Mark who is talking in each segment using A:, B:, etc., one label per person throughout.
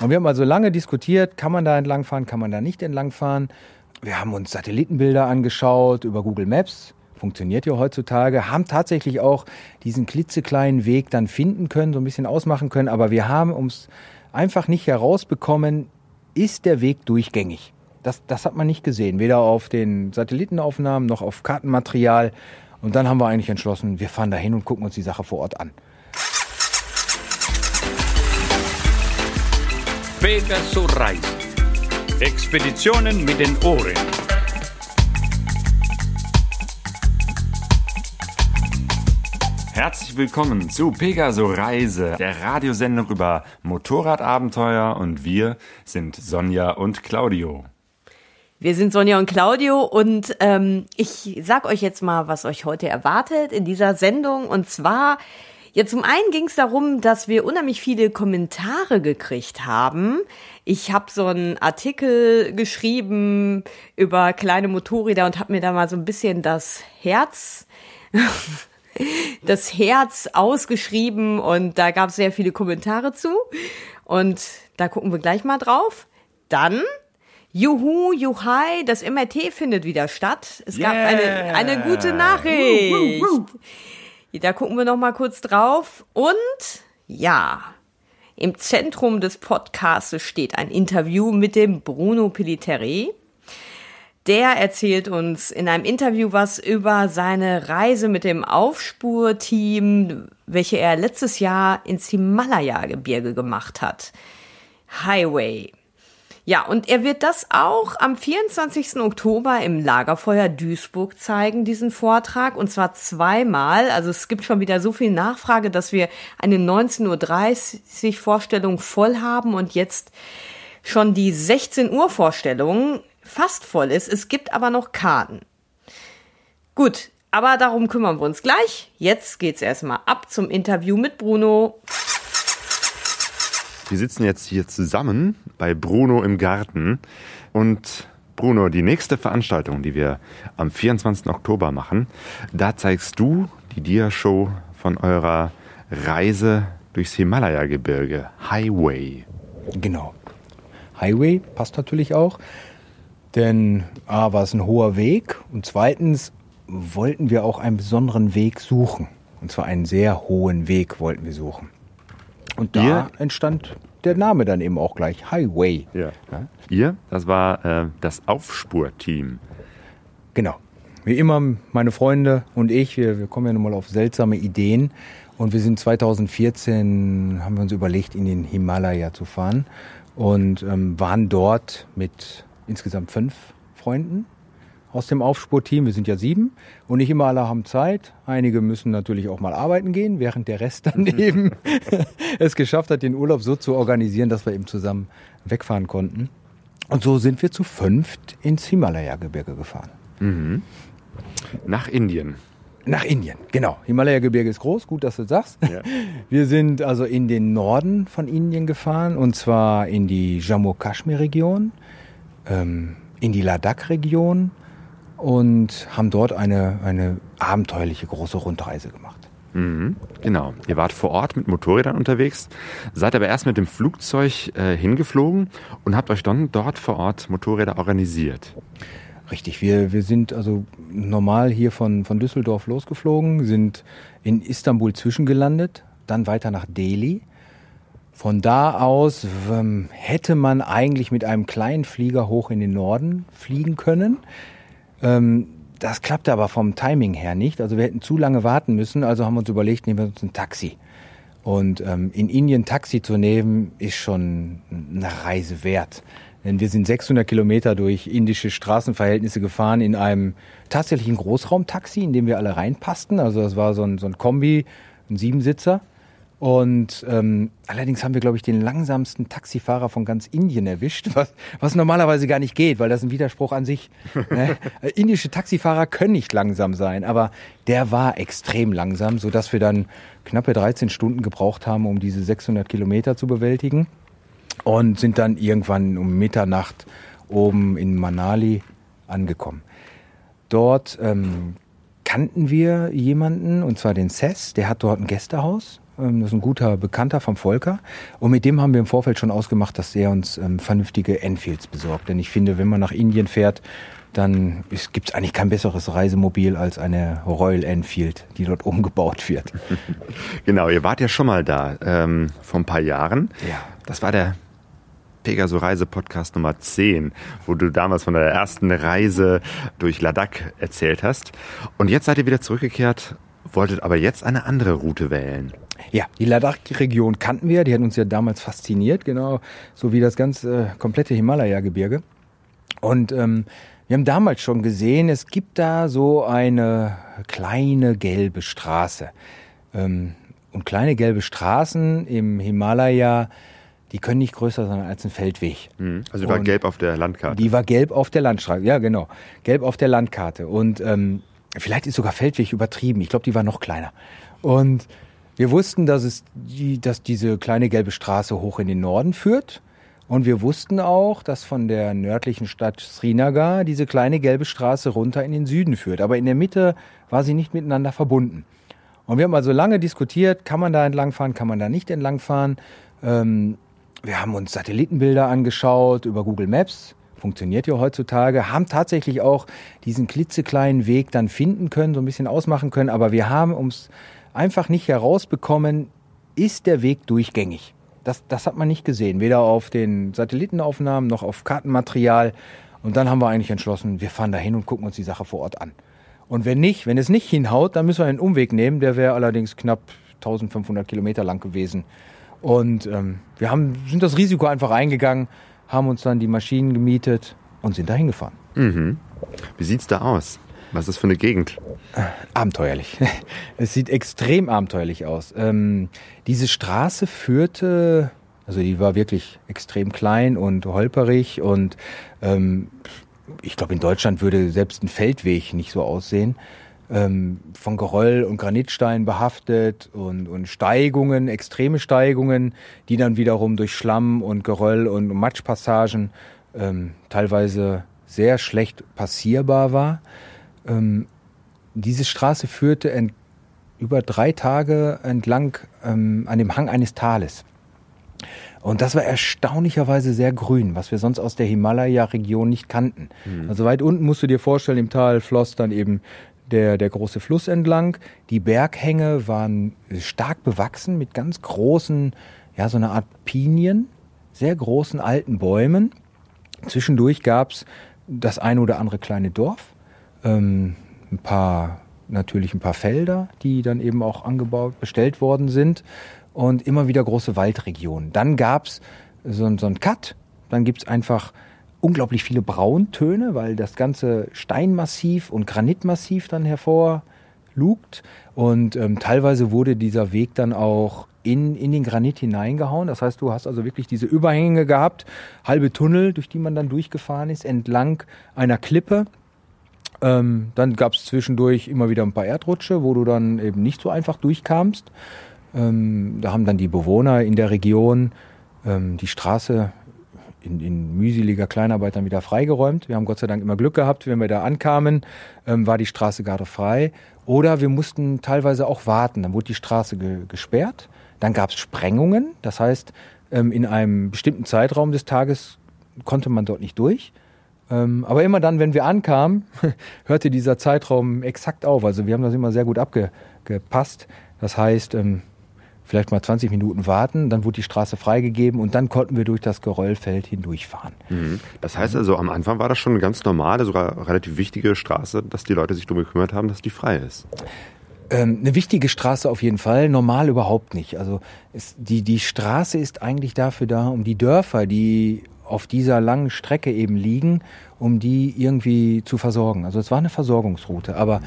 A: Und wir haben also lange diskutiert, kann man da entlangfahren, kann man da nicht entlangfahren. Wir haben uns Satellitenbilder angeschaut über Google Maps. Funktioniert ja heutzutage, haben tatsächlich auch diesen klitzekleinen Weg dann finden können, so ein bisschen ausmachen können. Aber wir haben uns einfach nicht herausbekommen, ist der Weg durchgängig. Das, das hat man nicht gesehen, weder auf den Satellitenaufnahmen noch auf Kartenmaterial. Und dann haben wir eigentlich entschlossen, wir fahren da hin und gucken uns die Sache vor Ort an.
B: Pegasus Reisen. Expeditionen mit den Ohren. Herzlich willkommen zu Pegaso Reise, der Radiosendung über Motorradabenteuer und wir sind Sonja und Claudio.
C: Wir sind Sonja und Claudio und ähm, ich sag euch jetzt mal, was euch heute erwartet in dieser Sendung. Und zwar, ja, zum einen ging es darum, dass wir unheimlich viele Kommentare gekriegt haben. Ich habe so einen Artikel geschrieben über kleine Motorräder und habe mir da mal so ein bisschen das Herz das Herz ausgeschrieben und da gab es sehr viele Kommentare zu. Und da gucken wir gleich mal drauf. Dann Juhu, Juhai, das MRT findet wieder statt. Es yeah. gab eine, eine gute Nachricht. Woo, woo, woo. Da gucken wir noch mal kurz drauf. Und ja, im Zentrum des Podcasts steht ein Interview mit dem Bruno Piliteri. Der erzählt uns in einem Interview was über seine Reise mit dem Aufspurteam, welche er letztes Jahr ins Himalaya-Gebirge gemacht hat. Highway. Ja, und er wird das auch am 24. Oktober im Lagerfeuer Duisburg zeigen, diesen Vortrag, und zwar zweimal. Also es gibt schon wieder so viel Nachfrage, dass wir eine 19.30 Uhr Vorstellung voll haben und jetzt schon die 16 Uhr Vorstellung fast voll ist. Es gibt aber noch Karten. Gut, aber darum kümmern wir uns gleich. Jetzt geht's erstmal ab zum Interview mit Bruno.
D: Wir sitzen jetzt hier zusammen bei Bruno im Garten. Und Bruno, die nächste Veranstaltung, die wir am 24. Oktober machen, da zeigst du die Dia-Show von eurer Reise durchs Himalaya-Gebirge, Highway.
A: Genau. Highway passt natürlich auch, denn A war es ein hoher Weg und zweitens wollten wir auch einen besonderen Weg suchen. Und zwar einen sehr hohen Weg wollten wir suchen. Und da Ihr? entstand der Name dann eben auch gleich, Highway.
D: Ja. ja. Ihr, das war äh, das Aufspurteam.
A: Genau. Wie immer, meine Freunde und ich, wir, wir kommen ja nun mal auf seltsame Ideen. Und wir sind 2014, haben wir uns überlegt, in den Himalaya zu fahren. Und ähm, waren dort mit insgesamt fünf Freunden aus dem Aufspurteam. Wir sind ja sieben und nicht immer alle haben Zeit. Einige müssen natürlich auch mal arbeiten gehen, während der Rest dann eben es geschafft hat, den Urlaub so zu organisieren, dass wir eben zusammen wegfahren konnten. Und so sind wir zu fünft ins Himalaya-Gebirge gefahren.
D: Mhm. Nach Indien.
A: Nach Indien, genau. Himalaya-Gebirge ist groß, gut, dass du sagst. Ja. Wir sind also in den Norden von Indien gefahren und zwar in die Jammu-Kaschmir-Region, ähm, in die Ladakh-Region und haben dort eine, eine abenteuerliche große Rundreise gemacht.
D: Mhm, genau. Ihr wart vor Ort mit Motorrädern unterwegs, seid aber erst mit dem Flugzeug äh, hingeflogen und habt euch dann dort vor Ort Motorräder organisiert.
A: Richtig, wir, wir sind also normal hier von, von Düsseldorf losgeflogen, sind in Istanbul zwischengelandet, dann weiter nach Delhi. Von da aus ähm, hätte man eigentlich mit einem kleinen Flieger hoch in den Norden fliegen können. Ähm, das klappte aber vom Timing her nicht. Also wir hätten zu lange warten müssen, also haben wir uns überlegt, nehmen wir uns ein Taxi. Und ähm, in Indien Taxi zu nehmen, ist schon eine Reise wert. Denn wir sind 600 Kilometer durch indische Straßenverhältnisse gefahren in einem tatsächlichen Großraumtaxi, in dem wir alle reinpassten. Also das war so ein, so ein Kombi, ein Siebensitzer. Und ähm, allerdings haben wir, glaube ich, den langsamsten Taxifahrer von ganz Indien erwischt, was, was normalerweise gar nicht geht, weil das ein Widerspruch an sich. Ne? Indische Taxifahrer können nicht langsam sein, aber der war extrem langsam, sodass wir dann knappe 13 Stunden gebraucht haben, um diese 600 Kilometer zu bewältigen. Und sind dann irgendwann um Mitternacht oben in Manali angekommen. Dort ähm, kannten wir jemanden, und zwar den Cess, der hat dort ein Gästehaus das ist ein guter Bekannter vom Volker. Und mit dem haben wir im Vorfeld schon ausgemacht, dass er uns ähm, vernünftige Enfields besorgt. Denn ich finde, wenn man nach Indien fährt, dann gibt es eigentlich kein besseres Reisemobil als eine Royal Enfield, die dort umgebaut wird.
D: genau, ihr wart ja schon mal da ähm, vor ein paar Jahren.
A: Ja.
D: Das war der Pegaso Reise Podcast Nummer 10, wo du damals von der ersten Reise durch Ladakh erzählt hast. Und jetzt seid ihr wieder zurückgekehrt, wolltet aber jetzt eine andere Route wählen.
A: Ja, die Ladakh-Region kannten wir, die hat uns ja damals fasziniert, genau, so wie das ganze äh, komplette Himalaya-Gebirge. Und ähm, wir haben damals schon gesehen, es gibt da so eine kleine gelbe Straße. Ähm, und kleine gelbe Straßen im Himalaya, die können nicht größer sein als ein Feldweg.
D: Mhm. Also die war
A: Und
D: gelb auf der Landkarte.
A: Die war gelb auf der Landstraße, ja genau, gelb auf der Landkarte. Und ähm, vielleicht ist sogar Feldweg übertrieben. Ich glaube, die war noch kleiner. Und wir wussten, dass es die, dass diese kleine gelbe Straße hoch in den Norden führt. Und wir wussten auch, dass von der nördlichen Stadt Srinagar diese kleine gelbe Straße runter in den Süden führt. Aber in der Mitte war sie nicht miteinander verbunden. Und wir haben also lange diskutiert, kann man da entlangfahren, kann man da nicht entlangfahren. Ähm, wir haben uns Satellitenbilder angeschaut über Google Maps. Funktioniert ja heutzutage. Haben tatsächlich auch diesen klitzekleinen Weg dann finden können, so ein bisschen ausmachen können. Aber wir haben uns einfach nicht herausbekommen, ist der Weg durchgängig. Das, das hat man nicht gesehen, weder auf den Satellitenaufnahmen noch auf Kartenmaterial. Und dann haben wir eigentlich entschlossen, wir fahren da hin und gucken uns die Sache vor Ort an. Und wenn nicht, wenn es nicht hinhaut, dann müssen wir einen Umweg nehmen. Der wäre allerdings knapp 1500 Kilometer lang gewesen. Und ähm, wir haben, sind das Risiko einfach eingegangen, haben uns dann die Maschinen gemietet und sind da hingefahren.
D: Mhm. Wie sieht's da aus? Was ist das für eine Gegend?
A: Abenteuerlich. Es sieht extrem abenteuerlich aus. Ähm, diese Straße führte, also die war wirklich extrem klein und holperig und ähm, ich glaube, in Deutschland würde selbst ein Feldweg nicht so aussehen. Ähm, von Geröll und Granitstein behaftet und, und Steigungen, extreme Steigungen, die dann wiederum durch Schlamm und Geröll und Matschpassagen ähm, teilweise sehr schlecht passierbar war. Ähm, diese Straße führte ent, über drei Tage entlang ähm, an dem Hang eines Tales. Und das war erstaunlicherweise sehr grün, was wir sonst aus der Himalaya-Region nicht kannten. Mhm. Also weit unten musst du dir vorstellen, im Tal floss dann eben der, der große Fluss entlang. Die Berghänge waren stark bewachsen mit ganz großen, ja, so eine Art Pinien, sehr großen alten Bäumen. Zwischendurch gab's das eine oder andere kleine Dorf, ähm, ein paar, natürlich ein paar Felder, die dann eben auch angebaut, bestellt worden sind und immer wieder große Waldregionen. Dann gab's so, so einen Cut, dann gibt's einfach unglaublich viele Brauntöne, weil das ganze Steinmassiv und Granitmassiv dann hervorlugt. Und ähm, teilweise wurde dieser Weg dann auch in, in den Granit hineingehauen. Das heißt, du hast also wirklich diese Überhänge gehabt, halbe Tunnel, durch die man dann durchgefahren ist, entlang einer Klippe. Ähm, dann gab es zwischendurch immer wieder ein paar Erdrutsche, wo du dann eben nicht so einfach durchkamst. Ähm, da haben dann die Bewohner in der Region ähm, die Straße in, in mühseliger Kleinarbeit dann wieder freigeräumt. Wir haben Gott sei Dank immer Glück gehabt, wenn wir da ankamen, ähm, war die Straße gerade frei. Oder wir mussten teilweise auch warten. Dann wurde die Straße ge gesperrt. Dann gab es Sprengungen. Das heißt, ähm, in einem bestimmten Zeitraum des Tages konnte man dort nicht durch. Ähm, aber immer dann, wenn wir ankamen, hörte dieser Zeitraum exakt auf. Also wir haben das immer sehr gut abgepasst. Das heißt, ähm, vielleicht mal 20 Minuten warten, dann wurde die Straße freigegeben und dann konnten wir durch das Geröllfeld hindurchfahren.
D: Mhm. Das heißt also, am Anfang war das schon eine ganz normale, sogar relativ wichtige Straße, dass die Leute sich darum gekümmert haben, dass die frei ist.
A: Ähm, eine wichtige Straße auf jeden Fall, normal überhaupt nicht. Also es, die, die Straße ist eigentlich dafür da, um die Dörfer, die auf dieser langen Strecke eben liegen, um die irgendwie zu versorgen. Also es war eine Versorgungsroute, aber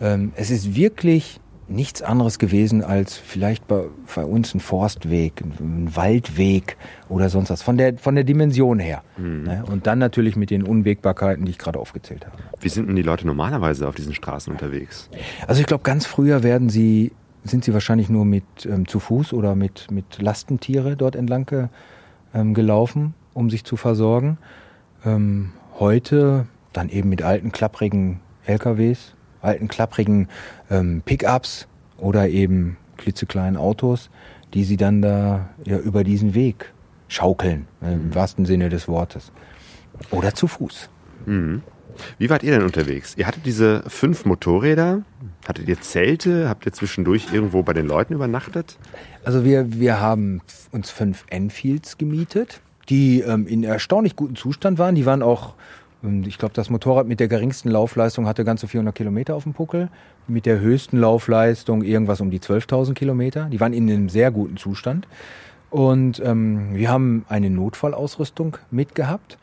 A: ähm, es ist wirklich nichts anderes gewesen als vielleicht bei, bei uns ein Forstweg, ein Waldweg oder sonst was, von der, von der Dimension her. Mhm. Ne? Und dann natürlich mit den Unwägbarkeiten, die ich gerade aufgezählt habe.
D: Wie sind denn die Leute normalerweise auf diesen Straßen unterwegs?
A: Also ich glaube, ganz früher werden sie, sind sie wahrscheinlich nur mit ähm, zu Fuß oder mit, mit Lastentiere dort entlang ähm, gelaufen, um sich zu versorgen. Ähm, heute dann eben mit alten, klapprigen LKWs, alten, klapprigen ähm, Pickups oder eben klitzekleinen Autos, die sie dann da ja, über diesen Weg schaukeln, äh, im wahrsten Sinne des Wortes. Oder zu Fuß.
D: Wie wart ihr denn unterwegs? Ihr hattet diese fünf Motorräder, hattet ihr Zelte, habt ihr zwischendurch irgendwo bei den Leuten übernachtet?
A: Also wir, wir haben uns fünf Enfields gemietet, die ähm, in erstaunlich gutem Zustand waren. Die waren auch, ähm, ich glaube, das Motorrad mit der geringsten Laufleistung hatte ganze 400 Kilometer auf dem Puckel. Mit der höchsten Laufleistung irgendwas um die 12.000 Kilometer. Die waren in einem sehr guten Zustand. Und ähm, wir haben eine Notfallausrüstung mitgehabt.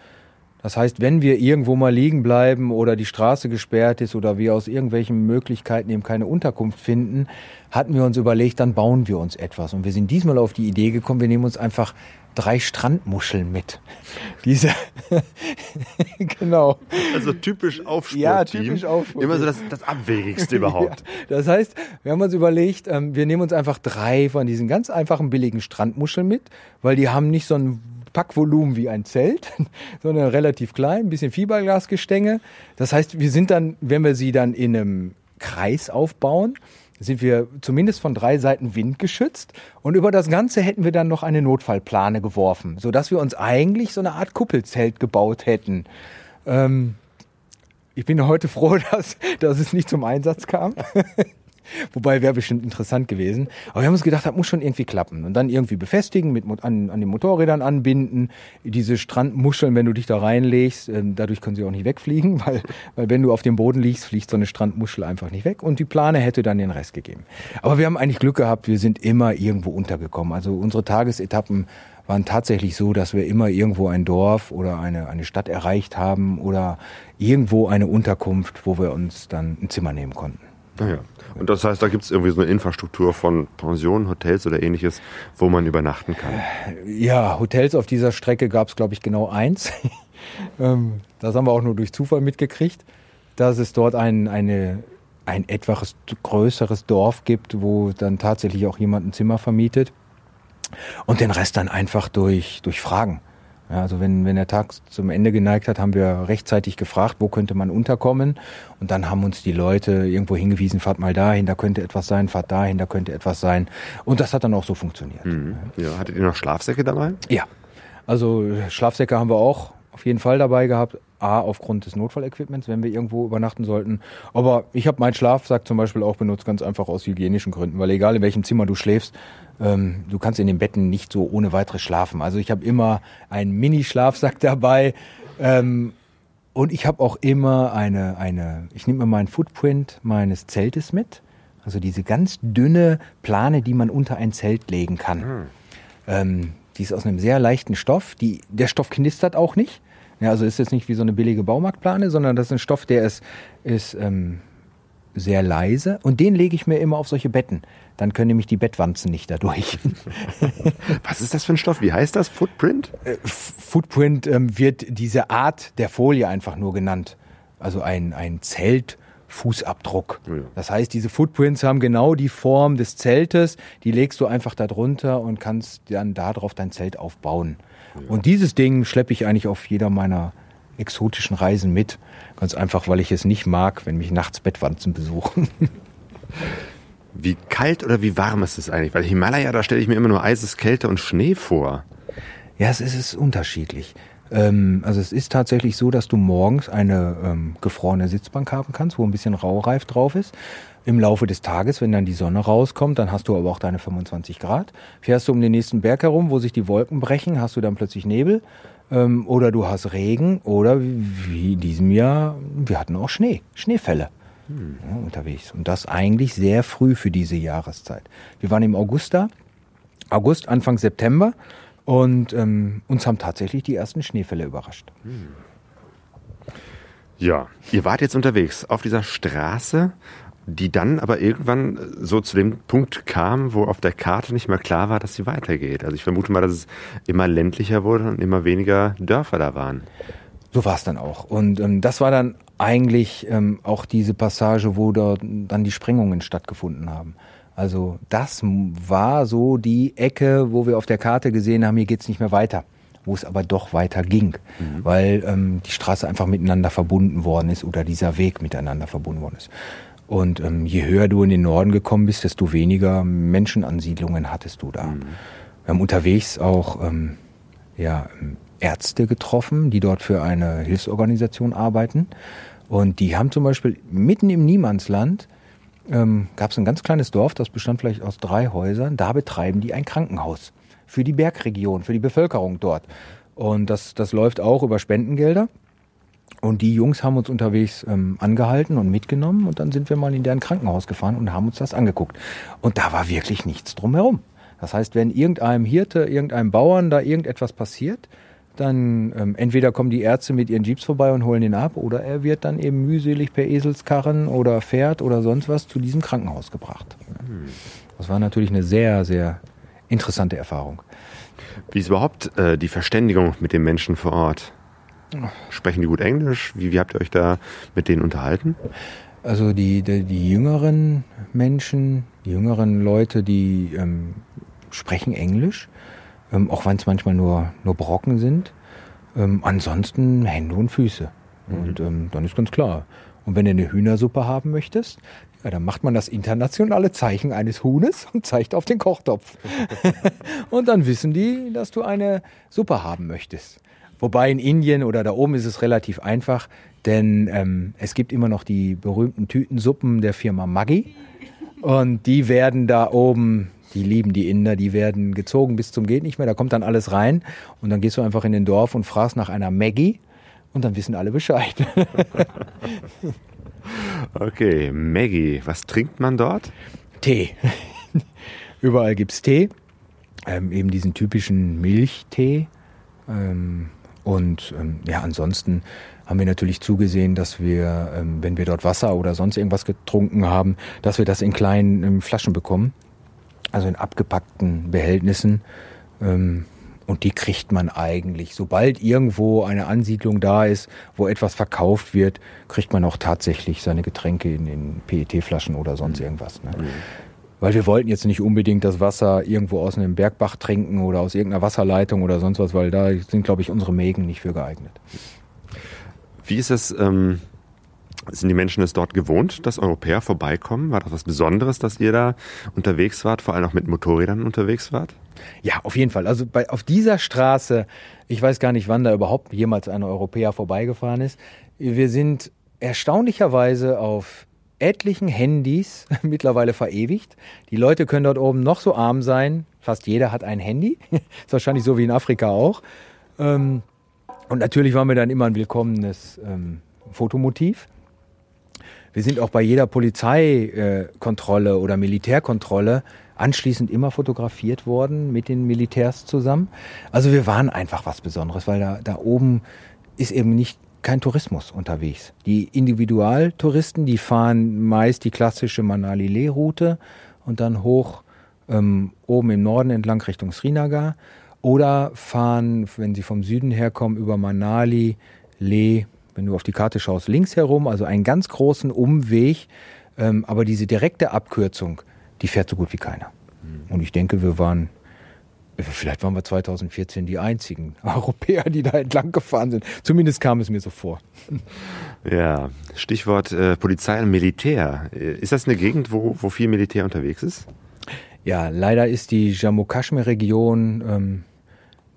A: Das heißt, wenn wir irgendwo mal liegen bleiben oder die Straße gesperrt ist oder wir aus irgendwelchen Möglichkeiten eben keine Unterkunft finden, hatten wir uns überlegt, dann bauen wir uns etwas. Und wir sind diesmal auf die Idee gekommen, wir nehmen uns einfach drei Strandmuscheln mit. Diese, genau.
D: Also typisch Aufspurteam.
A: Ja, typisch Aufspurteam.
D: Immer so das, das Abwegigste überhaupt.
A: Ja, das heißt, wir haben uns überlegt, ähm, wir nehmen uns einfach drei von diesen ganz einfachen billigen Strandmuscheln mit, weil die haben nicht so ein Packvolumen wie ein Zelt, sondern relativ klein, ein bisschen Fiberglasgestänge. Das heißt, wir sind dann, wenn wir sie dann in einem Kreis aufbauen, sind wir zumindest von drei Seiten windgeschützt und über das Ganze hätten wir dann noch eine Notfallplane geworfen, sodass wir uns eigentlich so eine Art Kuppelzelt gebaut hätten. Ähm, ich bin heute froh, dass, dass es nicht zum Einsatz kam. Wobei wäre bestimmt interessant gewesen. Aber wir haben uns gedacht, das muss schon irgendwie klappen. Und dann irgendwie befestigen, mit, an, an den Motorrädern anbinden. Diese Strandmuscheln, wenn du dich da reinlegst, äh, dadurch können sie auch nicht wegfliegen, weil, weil wenn du auf dem Boden liegst, fliegt so eine Strandmuschel einfach nicht weg. Und die Plane hätte dann den Rest gegeben. Aber wir haben eigentlich Glück gehabt, wir sind immer irgendwo untergekommen. Also unsere Tagesetappen waren tatsächlich so, dass wir immer irgendwo ein Dorf oder eine, eine Stadt erreicht haben oder irgendwo eine Unterkunft, wo wir uns dann ein Zimmer nehmen konnten.
D: Naja. Und das heißt, da gibt es irgendwie so eine Infrastruktur von Pensionen, Hotels oder ähnliches, wo man übernachten kann.
A: Ja, Hotels auf dieser Strecke gab es, glaube ich, genau eins. Ähm, das haben wir auch nur durch Zufall mitgekriegt, dass es dort ein, eine, ein etwas größeres Dorf gibt, wo dann tatsächlich auch jemand ein Zimmer vermietet. Und den Rest dann einfach durch, durch Fragen. Ja, also wenn, wenn der Tag zum Ende geneigt hat, haben wir rechtzeitig gefragt, wo könnte man unterkommen. Und dann haben uns die Leute irgendwo hingewiesen, fahrt mal dahin, da könnte etwas sein, fahrt dahin, da könnte etwas sein. Und das hat dann auch so funktioniert.
D: Mhm. Ja, hattet ihr noch Schlafsäcke dabei?
A: Ja, also Schlafsäcke haben wir auch auf jeden Fall dabei gehabt. A, aufgrund des Notfallequipments, wenn wir irgendwo übernachten sollten. Aber ich habe meinen Schlafsack zum Beispiel auch benutzt, ganz einfach aus hygienischen Gründen. Weil egal in welchem Zimmer du schläfst, ähm, du kannst in den Betten nicht so ohne weiteres schlafen. Also ich habe immer einen Mini-Schlafsack dabei. Ähm, und ich habe auch immer eine, eine, ich nehme mir meinen Footprint meines Zeltes mit. Also diese ganz dünne Plane, die man unter ein Zelt legen kann. Ähm, die ist aus einem sehr leichten Stoff. Die, der Stoff knistert auch nicht. Ja, also ist jetzt nicht wie so eine billige Baumarktplane, sondern das ist ein Stoff, der ist, ist ähm, sehr leise. Und den lege ich mir immer auf solche Betten. Dann können nämlich die Bettwanzen nicht dadurch.
D: Was ist das für ein Stoff? Wie heißt das? Footprint?
A: Äh, Footprint ähm, wird diese Art der Folie einfach nur genannt. Also ein, ein Zeltfußabdruck.
D: Ja.
A: Das heißt, diese Footprints haben genau die Form des Zeltes. Die legst du einfach da drunter und kannst dann darauf dein Zelt aufbauen. Und dieses Ding schleppe ich eigentlich auf jeder meiner exotischen Reisen mit. Ganz einfach, weil ich es nicht mag, wenn mich nachts Bettwanzen besuchen.
D: Wie kalt oder wie warm ist es eigentlich? Weil Himalaya, da stelle ich mir immer nur Eises, Kälte und Schnee vor.
A: Ja, es ist, es ist unterschiedlich. Ähm, also es ist tatsächlich so, dass du morgens eine ähm, gefrorene Sitzbank haben kannst, wo ein bisschen Raureif drauf ist. Im Laufe des Tages, wenn dann die Sonne rauskommt, dann hast du aber auch deine 25 Grad. Fährst du um den nächsten Berg herum, wo sich die Wolken brechen, hast du dann plötzlich Nebel. Ähm, oder du hast Regen oder wie, in diesem Jahr, wir hatten auch Schnee, Schneefälle ja, unterwegs. Und das eigentlich sehr früh für diese Jahreszeit. Wir waren im August da, August, Anfang September. Und ähm, uns haben tatsächlich die ersten Schneefälle überrascht.
D: Ja, ihr wart jetzt unterwegs auf dieser Straße, die dann aber irgendwann so zu dem Punkt kam, wo auf der Karte nicht mehr klar war, dass sie weitergeht. Also ich vermute mal, dass es immer ländlicher wurde und immer weniger Dörfer da waren.
A: So war es dann auch. Und ähm, das war dann eigentlich ähm, auch diese Passage, wo dort dann die Sprengungen stattgefunden haben. Also das war so die Ecke, wo wir auf der Karte gesehen haben, hier geht's nicht mehr weiter. Wo es aber doch weiter ging, weil ähm, die Straße einfach miteinander verbunden worden ist oder dieser Weg miteinander verbunden worden ist. Und ähm, je höher du in den Norden gekommen bist, desto weniger Menschenansiedlungen hattest du da. Mhm. Wir haben unterwegs auch ähm, ja, Ärzte getroffen, die dort für eine Hilfsorganisation arbeiten. Und die haben zum Beispiel mitten im Niemandsland ähm, gab es ein ganz kleines Dorf, das bestand vielleicht aus drei Häusern. Da betreiben die ein Krankenhaus für die Bergregion, für die Bevölkerung dort. Und das, das läuft auch über Spendengelder. Und die Jungs haben uns unterwegs ähm, angehalten und mitgenommen und dann sind wir mal in deren Krankenhaus gefahren und haben uns das angeguckt. Und da war wirklich nichts drumherum. Das heißt, wenn irgendeinem Hirte, irgendeinem Bauern da irgendetwas passiert, dann ähm, entweder kommen die Ärzte mit ihren Jeeps vorbei und holen ihn ab oder er wird dann eben mühselig per Eselskarren oder Pferd oder sonst was zu diesem Krankenhaus gebracht. Das war natürlich eine sehr, sehr interessante Erfahrung.
D: Wie ist überhaupt äh, die Verständigung mit den Menschen vor Ort? Sprechen die gut Englisch? Wie, wie habt ihr euch da mit denen unterhalten?
A: Also die, die, die jüngeren Menschen, die jüngeren Leute, die ähm, sprechen Englisch, ähm, auch wenn es manchmal nur, nur Brocken sind. Ähm, ansonsten Hände und Füße. Mhm. Und ähm, dann ist ganz klar. Und wenn du eine Hühnersuppe haben möchtest, ja, dann macht man das internationale Zeichen eines Huhnes und zeigt auf den Kochtopf. und dann wissen die, dass du eine Suppe haben möchtest. Wobei in Indien oder da oben ist es relativ einfach, denn ähm, es gibt immer noch die berühmten Tütensuppen der Firma Maggi. Und die werden da oben, die lieben die Inder, die werden gezogen bis zum geht nicht mehr. Da kommt dann alles rein und dann gehst du einfach in den Dorf und fragst nach einer Maggi und dann wissen alle Bescheid.
D: okay, Maggi, was trinkt man dort?
A: Tee. Überall gibt es Tee. Ähm, eben diesen typischen Milchtee. Ähm, und ähm, ja, ansonsten haben wir natürlich zugesehen, dass wir, ähm, wenn wir dort Wasser oder sonst irgendwas getrunken haben, dass wir das in kleinen ähm, Flaschen bekommen. Also in abgepackten Behältnissen. Ähm, und die kriegt man eigentlich. Sobald irgendwo eine Ansiedlung da ist, wo etwas verkauft wird, kriegt man auch tatsächlich seine Getränke in, in PET-Flaschen oder sonst irgendwas. Ne? Mhm. Weil wir wollten jetzt nicht unbedingt das Wasser irgendwo aus einem Bergbach trinken oder aus irgendeiner Wasserleitung oder sonst was, weil da sind, glaube ich, unsere Mägen nicht für geeignet.
D: Wie ist es, ähm, sind die Menschen es dort gewohnt, dass Europäer vorbeikommen? War das was Besonderes, dass ihr da unterwegs wart, vor allem auch mit Motorrädern unterwegs wart?
A: Ja, auf jeden Fall. Also bei, auf dieser Straße, ich weiß gar nicht, wann da überhaupt jemals ein Europäer vorbeigefahren ist. Wir sind erstaunlicherweise auf etlichen Handys mittlerweile verewigt. Die Leute können dort oben noch so arm sein. Fast jeder hat ein Handy. ist wahrscheinlich so wie in Afrika auch. Ähm, und natürlich waren wir dann immer ein willkommenes ähm, Fotomotiv. Wir sind auch bei jeder Polizeikontrolle äh, oder Militärkontrolle anschließend immer fotografiert worden mit den Militärs zusammen. Also wir waren einfach was Besonderes, weil da, da oben ist eben nicht kein Tourismus unterwegs. Die Individualtouristen, die fahren meist die klassische Manali-Leh-Route und dann hoch ähm, oben im Norden entlang Richtung Srinagar oder fahren, wenn sie vom Süden herkommen, über Manali, Leh, wenn du auf die Karte schaust, links herum, also einen ganz großen Umweg. Ähm, aber diese direkte Abkürzung, die fährt so gut wie keiner. Mhm. Und ich denke, wir waren Vielleicht waren wir 2014 die einzigen Europäer, die da entlang gefahren sind. Zumindest kam es mir so vor.
D: Ja, Stichwort äh, Polizei und Militär. Ist das eine Gegend, wo, wo viel Militär unterwegs ist?
A: Ja, leider ist die Jammu-Kaschmir-Region ähm,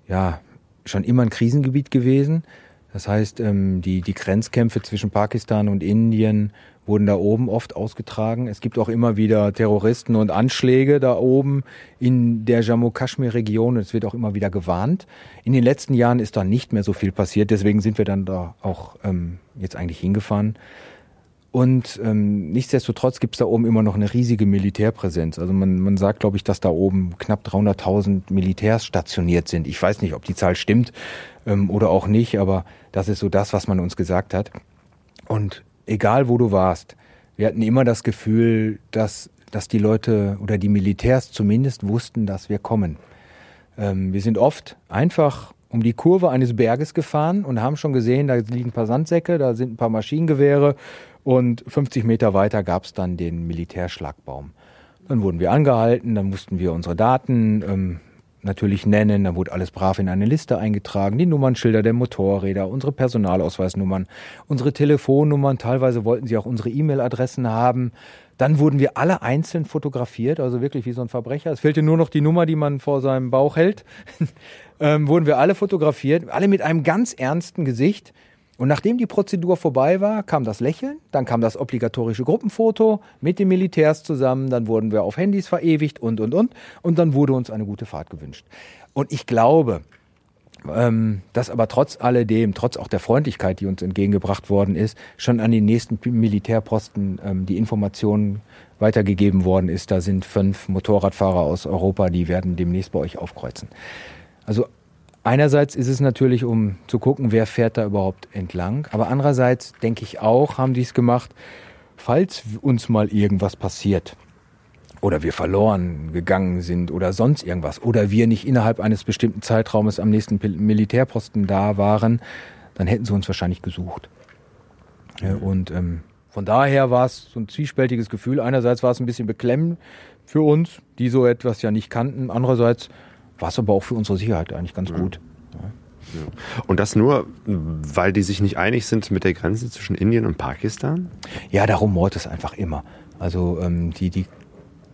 A: ja schon immer ein Krisengebiet gewesen. Das heißt, ähm, die, die Grenzkämpfe zwischen Pakistan und Indien wurden da oben oft ausgetragen. Es gibt auch immer wieder Terroristen und Anschläge da oben in der Jammu-Kaschmir-Region. Es wird auch immer wieder gewarnt. In den letzten Jahren ist da nicht mehr so viel passiert. Deswegen sind wir dann da auch ähm, jetzt eigentlich hingefahren. Und ähm, nichtsdestotrotz gibt es da oben immer noch eine riesige Militärpräsenz. Also man, man sagt, glaube ich, dass da oben knapp 300.000 Militärs stationiert sind. Ich weiß nicht, ob die Zahl stimmt ähm, oder auch nicht, aber das ist so das, was man uns gesagt hat. Und egal wo du warst, wir hatten immer das Gefühl, dass, dass die Leute oder die Militärs zumindest wussten, dass wir kommen. Ähm, wir sind oft einfach um die Kurve eines Berges gefahren und haben schon gesehen, da liegen ein paar Sandsäcke, da sind ein paar Maschinengewehre und 50 Meter weiter gab es dann den Militärschlagbaum. Dann wurden wir angehalten, dann mussten wir unsere Daten ähm, natürlich nennen. Dann wurde alles brav in eine Liste eingetragen. Die Nummernschilder der Motorräder, unsere Personalausweisnummern, unsere Telefonnummern. Teilweise wollten sie auch unsere E-Mail-Adressen haben. Dann wurden wir alle einzeln fotografiert, also wirklich wie so ein Verbrecher. Es fehlte nur noch die Nummer, die man vor seinem Bauch hält. ähm, wurden wir alle fotografiert, alle mit einem ganz ernsten Gesicht. Und nachdem die Prozedur vorbei war, kam das Lächeln, dann kam das obligatorische Gruppenfoto mit den Militärs zusammen, dann wurden wir auf Handys verewigt und, und, und. Und dann wurde uns eine gute Fahrt gewünscht. Und ich glaube, ähm, dass aber trotz alledem, trotz auch der Freundlichkeit, die uns entgegengebracht worden ist, schon an den nächsten Militärposten ähm, die Information weitergegeben worden ist. Da sind fünf Motorradfahrer aus Europa, die werden demnächst bei euch aufkreuzen. Also einerseits ist es natürlich, um zu gucken, wer fährt da überhaupt entlang. Aber andererseits denke ich auch, haben die es gemacht, falls uns mal irgendwas passiert oder wir verloren gegangen sind oder sonst irgendwas oder wir nicht innerhalb eines bestimmten Zeitraumes am nächsten Militärposten da waren, dann hätten sie uns wahrscheinlich gesucht. Ja, und ähm, von daher war es so ein zwiespältiges Gefühl. Einerseits war es ein bisschen beklemmend für uns, die so etwas ja nicht kannten. Andererseits war es aber auch für unsere Sicherheit eigentlich ganz ja. gut.
D: Ja. Und das nur, weil die sich nicht einig sind mit der Grenze zwischen Indien und Pakistan?
A: Ja, darum mord es einfach immer. Also ähm, die, die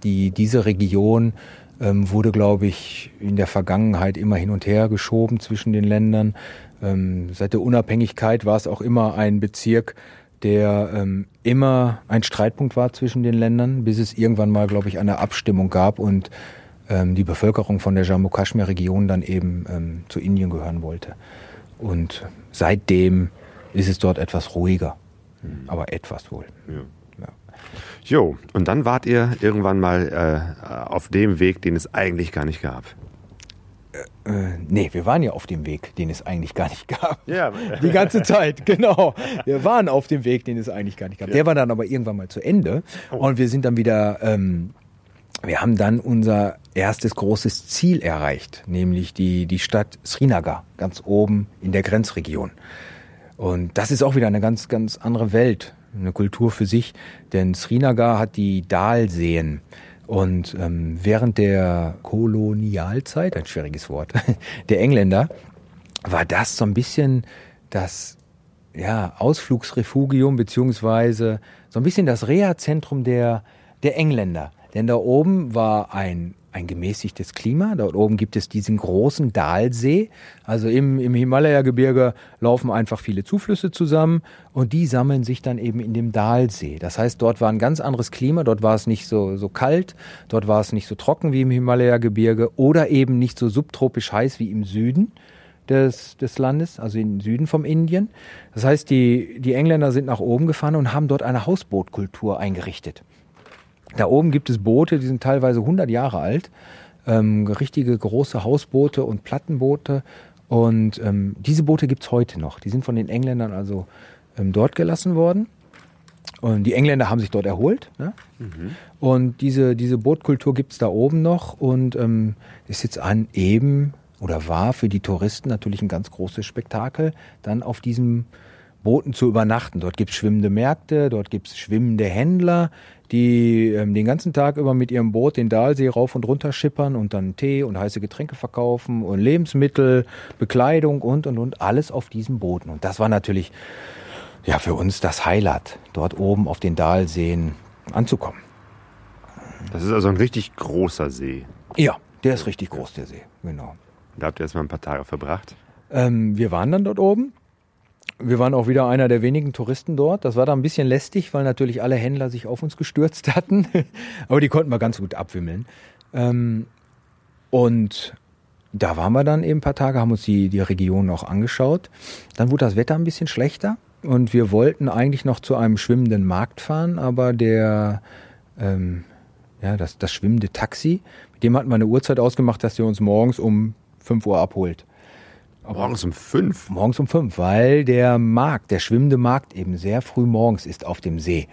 A: die, diese Region ähm, wurde, glaube ich, in der Vergangenheit immer hin und her geschoben zwischen den Ländern. Ähm, seit der Unabhängigkeit war es auch immer ein Bezirk, der ähm, immer ein Streitpunkt war zwischen den Ländern, bis es irgendwann mal, glaube ich, eine Abstimmung gab und ähm, die Bevölkerung von der Jammu-Kaschmir-Region dann eben ähm, zu Indien gehören wollte. Und seitdem ist es dort etwas ruhiger, mhm. aber etwas wohl. Ja.
D: Jo, und dann wart ihr irgendwann mal äh, auf dem Weg, den es eigentlich gar nicht gab.
A: Äh, äh, nee, wir waren ja auf dem Weg, den es eigentlich gar nicht gab. Ja. Die ganze Zeit, genau. Wir waren auf dem Weg, den es eigentlich gar nicht gab. Ja. Der war dann aber irgendwann mal zu Ende. Oh. Und wir sind dann wieder, ähm, wir haben dann unser erstes großes Ziel erreicht, nämlich die, die Stadt Srinagar, ganz oben in der Grenzregion. Und das ist auch wieder eine ganz, ganz andere Welt eine Kultur für sich, denn Srinagar hat die Dalseen. Und ähm, während der Kolonialzeit, ein schwieriges Wort, der Engländer, war das so ein bisschen das ja, Ausflugsrefugium beziehungsweise so ein bisschen das Reha-Zentrum der, der Engländer. Denn da oben war ein ein gemäßigtes Klima. Dort oben gibt es diesen großen Dalsee. Also im, im Himalaya-Gebirge laufen einfach viele Zuflüsse zusammen und die sammeln sich dann eben in dem Dalsee. Das heißt, dort war ein ganz anderes Klima. Dort war es nicht so, so kalt, dort war es nicht so trocken wie im Himalaya-Gebirge oder eben nicht so subtropisch heiß wie im Süden des, des Landes, also im Süden vom Indien. Das heißt, die, die Engländer sind nach oben gefahren und haben dort eine Hausbootkultur eingerichtet. Da oben gibt es Boote, die sind teilweise 100 Jahre alt. Ähm, richtige große Hausboote und Plattenboote. Und ähm, diese Boote gibt es heute noch. Die sind von den Engländern also ähm, dort gelassen worden. Und die Engländer haben sich dort erholt. Ne? Mhm. Und diese, diese Bootkultur gibt es da oben noch und ähm, ist jetzt an eben oder war für die Touristen natürlich ein ganz großes Spektakel, dann auf diesem Booten zu übernachten. Dort gibt es schwimmende Märkte, dort gibt es schwimmende Händler, die ähm, den ganzen Tag über mit ihrem Boot den Dalsee rauf und runter schippern und dann Tee und heiße Getränke verkaufen und Lebensmittel, Bekleidung und und und alles auf diesem Booten. Und das war natürlich ja für uns das Highlight, dort oben auf den Dalseen anzukommen.
D: Das ist also ein richtig großer See.
A: Ja, der ist richtig groß, der See, genau.
D: Da habt ihr erstmal ein paar Tage verbracht?
A: Ähm, wir waren dann dort oben wir waren auch wieder einer der wenigen Touristen dort. Das war da ein bisschen lästig, weil natürlich alle Händler sich auf uns gestürzt hatten. Aber die konnten wir ganz gut abwimmeln. Ähm, und da waren wir dann eben ein paar Tage, haben uns die, die Region auch angeschaut. Dann wurde das Wetter ein bisschen schlechter und wir wollten eigentlich noch zu einem schwimmenden Markt fahren, aber der, ähm, ja, das, das schwimmende Taxi, mit dem hatten wir eine Uhrzeit ausgemacht, dass der uns morgens um 5 Uhr abholt.
D: Morgens um fünf?
A: Morgens um fünf, weil der Markt, der schwimmende Markt eben sehr früh morgens ist auf dem See.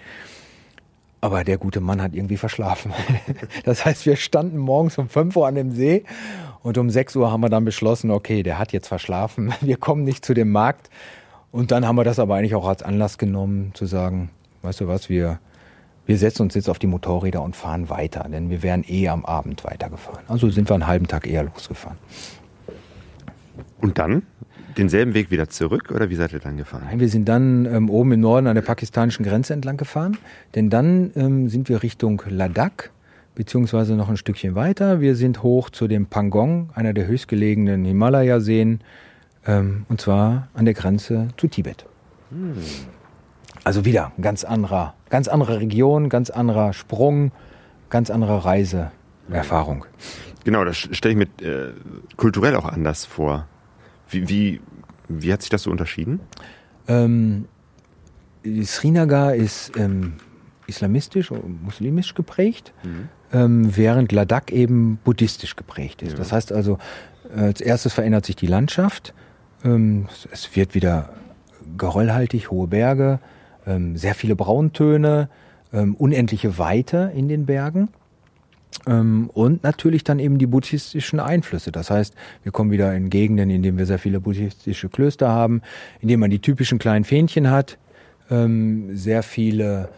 A: Aber der gute Mann hat irgendwie verschlafen. Das heißt, wir standen morgens um fünf Uhr an dem See und um sechs Uhr haben wir dann beschlossen, okay, der hat jetzt verschlafen. Wir kommen nicht zu dem Markt. Und dann haben wir das aber eigentlich auch als Anlass genommen, zu sagen, weißt du was, wir wir setzen uns jetzt auf die Motorräder und fahren weiter, denn wir wären eh am Abend weitergefahren. Also sind wir einen halben Tag eher losgefahren.
D: Und dann denselben Weg wieder zurück oder wie seid ihr dann gefahren?
A: Nein, wir sind dann ähm, oben im Norden an der pakistanischen Grenze entlang gefahren, denn dann ähm, sind wir Richtung Ladakh beziehungsweise noch ein Stückchen weiter. Wir sind hoch zu dem Pangong, einer der höchstgelegenen Himalaya-Seen, ähm, und zwar an der Grenze zu Tibet. Hm. Also wieder ein ganz anderer, ganz andere Region, ganz anderer Sprung, ganz andere Reiseerfahrung.
D: Genau, das stelle ich mir äh, kulturell auch anders vor. Wie, wie, wie hat sich das so unterschieden?
A: Ähm, Srinagar ist ähm, islamistisch und muslimisch geprägt, mhm. ähm, während Ladakh eben buddhistisch geprägt ist. Ja. Das heißt also, als erstes verändert sich die Landschaft. Ähm, es wird wieder geröllhaltig, hohe Berge, ähm, sehr viele Brauntöne, ähm, unendliche Weite in den Bergen. Ähm, und natürlich dann eben die buddhistischen Einflüsse. Das heißt, wir kommen wieder in Gegenden, in denen wir sehr viele buddhistische Klöster haben, in denen man die typischen kleinen Fähnchen hat, ähm, sehr viele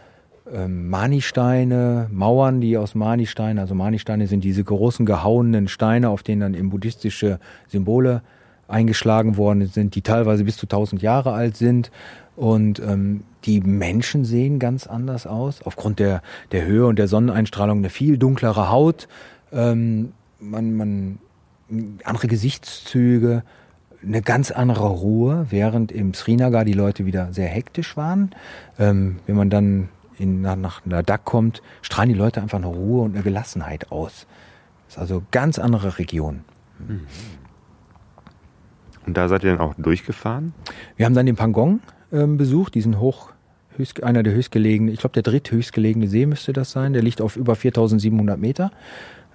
A: ähm, Mani-Steine, Mauern, die aus Mani-Steinen, also Mani-Steine sind diese großen gehauenen Steine, auf denen dann eben buddhistische Symbole eingeschlagen worden sind, die teilweise bis zu 1000 Jahre alt sind. Und ähm, die Menschen sehen ganz anders aus, aufgrund der, der Höhe und der Sonneneinstrahlung eine viel dunklere Haut, ähm, man, man, andere Gesichtszüge, eine ganz andere Ruhe, während im Srinagar die Leute wieder sehr hektisch waren. Ähm, wenn man dann in, nach, nach Ladakh kommt, strahlen die Leute einfach eine Ruhe und eine Gelassenheit aus. Das ist also ganz andere Region.
D: Und da seid ihr dann auch durchgefahren?
A: Wir haben dann den Pangong ähm, besucht, diesen hoch, höchst, einer der höchstgelegenen, ich glaube der dritthöchstgelegene See müsste das sein, der liegt auf über 4700 Meter.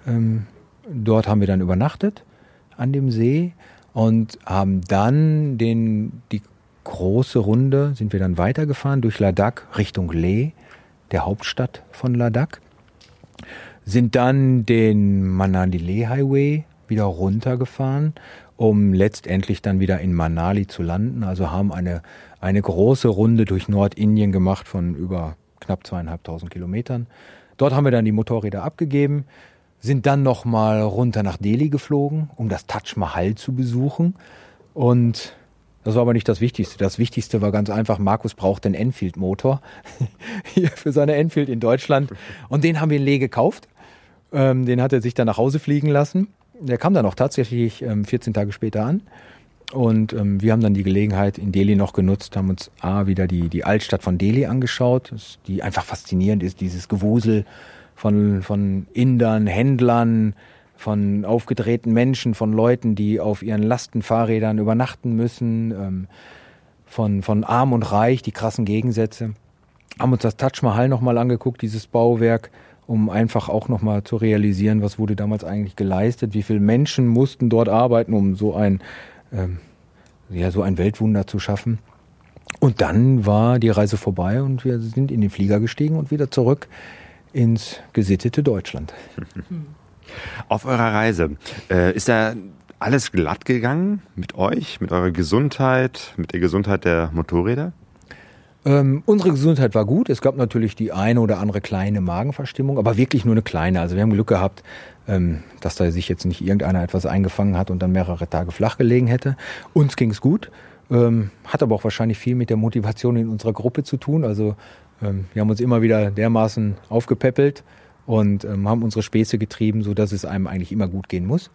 A: Ähm, dort haben wir dann übernachtet an dem See und haben dann den, die große Runde, sind wir dann weitergefahren durch Ladakh Richtung Leh, der Hauptstadt von Ladakh, sind dann den Manali Leh Highway wieder runtergefahren, um letztendlich dann wieder in Manali zu landen. Also haben eine eine große Runde durch Nordindien gemacht von über knapp zweieinhalbtausend Kilometern. Dort haben wir dann die Motorräder abgegeben, sind dann nochmal runter nach Delhi geflogen, um das Taj Mahal zu besuchen. Und das war aber nicht das Wichtigste. Das Wichtigste war ganz einfach, Markus braucht den Enfield-Motor hier für seine Enfield in Deutschland. Und den haben wir in Lee gekauft. Ähm, den hat er sich dann nach Hause fliegen lassen. Der kam dann auch tatsächlich ähm, 14 Tage später an. Und ähm, wir haben dann die Gelegenheit in Delhi noch genutzt, haben uns A, wieder die, die Altstadt von Delhi angeschaut, die einfach faszinierend ist, dieses Gewusel von, von Indern, Händlern, von aufgedrehten Menschen, von Leuten, die auf ihren Lastenfahrrädern übernachten müssen, ähm, von, von arm und reich, die krassen Gegensätze. Haben uns das Taj Mahal nochmal angeguckt, dieses Bauwerk, um einfach auch nochmal zu realisieren, was wurde damals eigentlich geleistet, wie viele Menschen mussten dort arbeiten, um so ein ähm, ja, so ein Weltwunder zu schaffen. Und dann war die Reise vorbei und wir sind in den Flieger gestiegen und wieder zurück ins gesittete Deutschland.
D: Auf eurer Reise äh, ist da alles glatt gegangen mit euch, mit eurer Gesundheit, mit der Gesundheit der Motorräder?
A: Ähm, unsere Gesundheit war gut. Es gab natürlich die eine oder andere kleine Magenverstimmung, aber wirklich nur eine kleine. Also wir haben Glück gehabt, ähm, dass da sich jetzt nicht irgendeiner etwas eingefangen hat und dann mehrere Tage flach gelegen hätte. Uns ging es gut, ähm, hat aber auch wahrscheinlich viel mit der Motivation in unserer Gruppe zu tun. Also ähm, wir haben uns immer wieder dermaßen aufgepäppelt und ähm, haben unsere Späße getrieben, so dass es einem eigentlich immer gut gehen muss.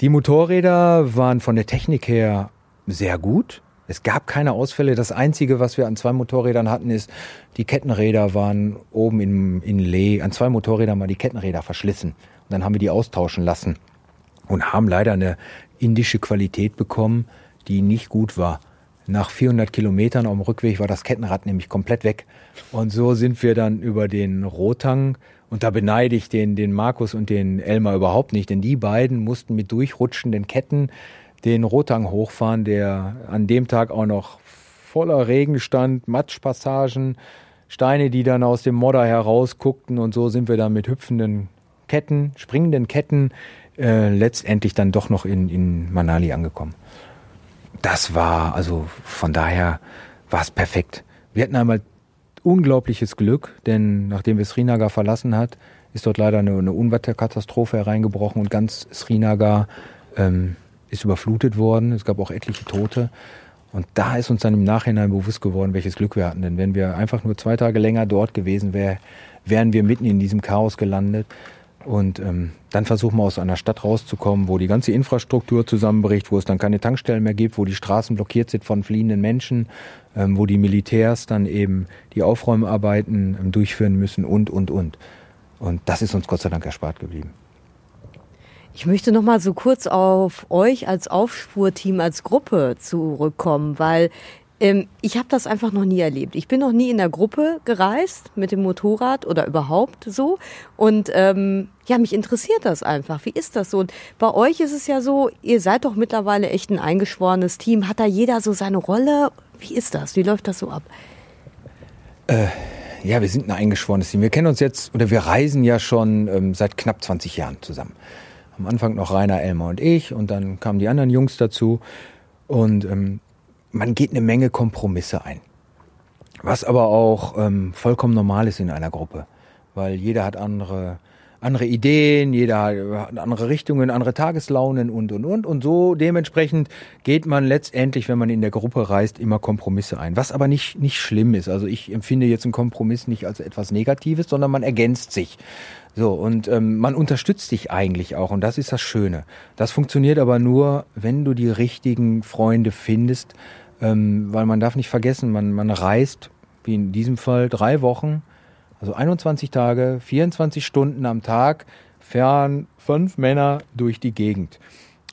A: Die Motorräder waren von der Technik her sehr gut. Es gab keine Ausfälle. Das Einzige, was wir an zwei Motorrädern hatten, ist, die Kettenräder waren oben in, in Lee, an zwei Motorrädern waren die Kettenräder verschlissen. Und dann haben wir die austauschen lassen und haben leider eine indische Qualität bekommen, die nicht gut war. Nach 400 Kilometern auf dem Rückweg war das Kettenrad nämlich komplett weg. Und so sind wir dann über den Rotang und da beneide ich den, den Markus und den Elmar überhaupt nicht, denn die beiden mussten mit durchrutschenden Ketten den Rotang hochfahren, der an dem Tag auch noch voller Regen stand, Matschpassagen, Steine, die dann aus dem Modder herausguckten und so sind wir dann mit hüpfenden Ketten, springenden Ketten äh, letztendlich dann doch noch in, in Manali angekommen. Das war, also von daher war es perfekt. Wir hatten einmal unglaubliches Glück, denn nachdem wir Srinagar verlassen hat, ist dort leider eine, eine Unwetterkatastrophe hereingebrochen und ganz Srinagar ähm, ist überflutet worden. Es gab auch etliche Tote. Und da ist uns dann im Nachhinein bewusst geworden, welches Glück wir hatten. Denn wenn wir einfach nur zwei Tage länger dort gewesen wären, wären wir mitten in diesem Chaos gelandet. Und ähm, dann versuchen wir aus einer Stadt rauszukommen, wo die ganze Infrastruktur zusammenbricht, wo es dann keine Tankstellen mehr gibt, wo die Straßen blockiert sind von fliehenden Menschen, ähm, wo die Militärs dann eben die Aufräumarbeiten ähm, durchführen müssen und, und, und. Und das ist uns Gott sei Dank erspart geblieben.
C: Ich möchte noch mal so kurz auf euch als Aufspurteam, als Gruppe zurückkommen, weil ähm, ich habe das einfach noch nie erlebt. Ich bin noch nie in der Gruppe gereist mit dem Motorrad oder überhaupt so. Und ähm, ja, mich interessiert das einfach. Wie ist das so? Und bei euch ist es ja so, ihr seid doch mittlerweile echt ein eingeschworenes Team. Hat da jeder so seine Rolle? Wie ist das? Wie läuft das so ab?
A: Äh, ja, wir sind ein eingeschworenes Team. Wir kennen uns jetzt, oder wir reisen ja schon ähm, seit knapp 20 Jahren zusammen. Am Anfang noch Rainer, Elmer und ich und dann kamen die anderen Jungs dazu. Und ähm, man geht eine Menge Kompromisse ein. Was aber auch ähm, vollkommen normal ist in einer Gruppe, weil jeder hat andere andere Ideen, jeder hat andere Richtungen, andere Tageslaunen und und und und so dementsprechend geht man letztendlich, wenn man in der Gruppe reist, immer Kompromisse ein, was aber nicht nicht schlimm ist. Also ich empfinde jetzt einen Kompromiss nicht als etwas Negatives, sondern man ergänzt sich. So, und ähm, man unterstützt dich eigentlich auch und das ist das Schöne. Das funktioniert aber nur, wenn du die richtigen Freunde findest, ähm, weil man darf nicht vergessen, man, man reist, wie in diesem Fall, drei Wochen, also 21 Tage, 24 Stunden am Tag, fern fünf Männer durch die Gegend.